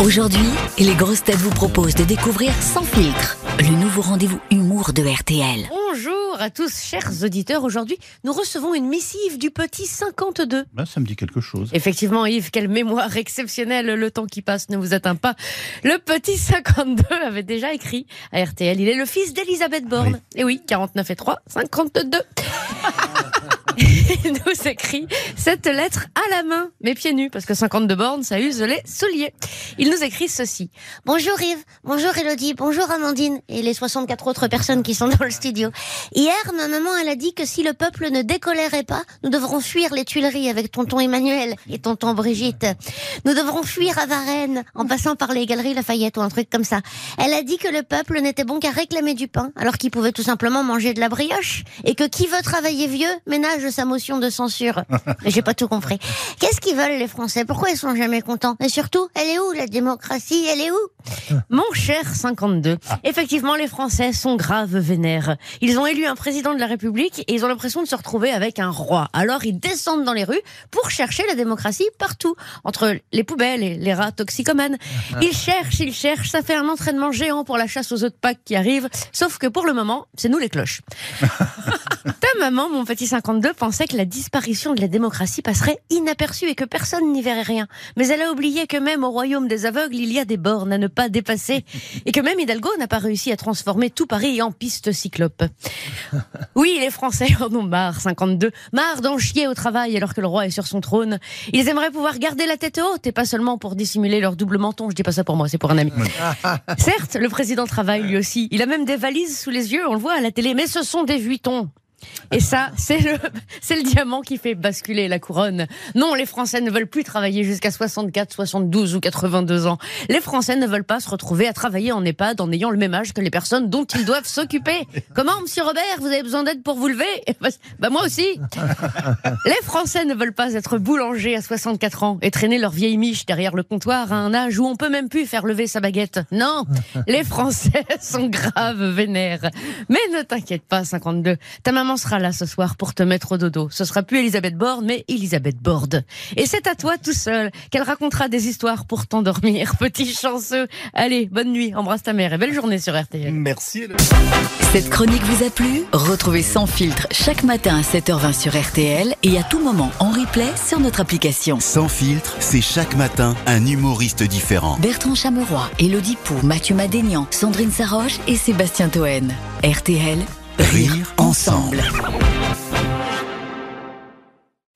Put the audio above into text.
Aujourd'hui, les grosses têtes vous proposent de découvrir Sans filtre, le nouveau rendez-vous humour de RTL. Bonjour à tous, chers auditeurs. Aujourd'hui, nous recevons une missive du petit 52. Ben, ça me dit quelque chose. Effectivement, Yves, quelle mémoire exceptionnelle. Le temps qui passe ne vous atteint pas. Le petit 52 avait déjà écrit à RTL. Il est le fils d'Elisabeth Borne. Et oui, 49 et 3, 52. Nous écrit cette lettre à la main, mais pieds nus, parce que 52 bornes, ça use les souliers. Il nous écrit ceci. Bonjour Yves, bonjour Elodie, bonjour Amandine et les 64 autres personnes qui sont dans le studio. Hier, ma maman, elle a dit que si le peuple ne décolérait pas, nous devrons fuir les Tuileries avec tonton Emmanuel et tonton Brigitte. Nous devrons fuir à Varennes en passant par les galeries Lafayette ou un truc comme ça. Elle a dit que le peuple n'était bon qu'à réclamer du pain, alors qu'il pouvait tout simplement manger de la brioche et que qui veut travailler vieux ménage sa motion de censure. Mais j'ai pas tout compris. Qu'est-ce qu'ils veulent les Français? Pourquoi ils sont jamais contents? Et surtout, elle est où la démocratie? Elle est où? Mon cher 52, effectivement, les Français sont graves vénères. Ils ont élu un président de la République et ils ont l'impression de se retrouver avec un roi. Alors ils descendent dans les rues pour chercher la démocratie partout, entre les poubelles et les rats toxicomanes. Ils cherchent, ils cherchent, ça fait un entraînement géant pour la chasse aux œufs de Pâques qui arrive, sauf que pour le moment, c'est nous les cloches. Maman, mon petit 52, pensait que la disparition de la démocratie passerait inaperçue et que personne n'y verrait rien. Mais elle a oublié que même au royaume des aveugles, il y a des bornes à ne pas dépasser. Et que même Hidalgo n'a pas réussi à transformer tout Paris en piste cyclope. Oui, les Français en ont marre, 52. Marre d'en chier au travail alors que le roi est sur son trône. Ils aimeraient pouvoir garder la tête haute et pas seulement pour dissimuler leur double menton. Je dis pas ça pour moi, c'est pour un ami. Certes, le président travaille lui aussi. Il a même des valises sous les yeux, on le voit à la télé, mais ce sont des vuitons. Et ça, c'est le, c'est le diamant qui fait basculer la couronne. Non, les Français ne veulent plus travailler jusqu'à 64, 72 ou 82 ans. Les Français ne veulent pas se retrouver à travailler en EHPAD en ayant le même âge que les personnes dont ils doivent s'occuper. Comment, monsieur Robert, vous avez besoin d'aide pour vous lever? Bah moi aussi. Les Français ne veulent pas être boulangers à 64 ans et traîner leur vieille miche derrière le comptoir à un âge où on peut même plus faire lever sa baguette. Non, les Français sont graves vénères. Mais ne t'inquiète pas, 52. Ta maman sera là ce soir pour te mettre au dodo. Ce sera plus Elisabeth Borne, mais Elisabeth Borde. Et c'est à toi tout seul qu'elle racontera des histoires pour t'endormir, petit chanceux. Allez, bonne nuit, embrasse ta mère et belle journée sur RTL. Merci. Cette chronique vous a plu? Retrouvez Sans filtre chaque matin à 7h20 sur RTL et à tout moment en replay sur notre application. Sans filtre, c'est chaque matin un humoriste différent. Bertrand Chameroy, Elodie Pou, Mathieu Madénian, Sandrine Saroche et Sébastien Toen. RTL, Rire ensemble.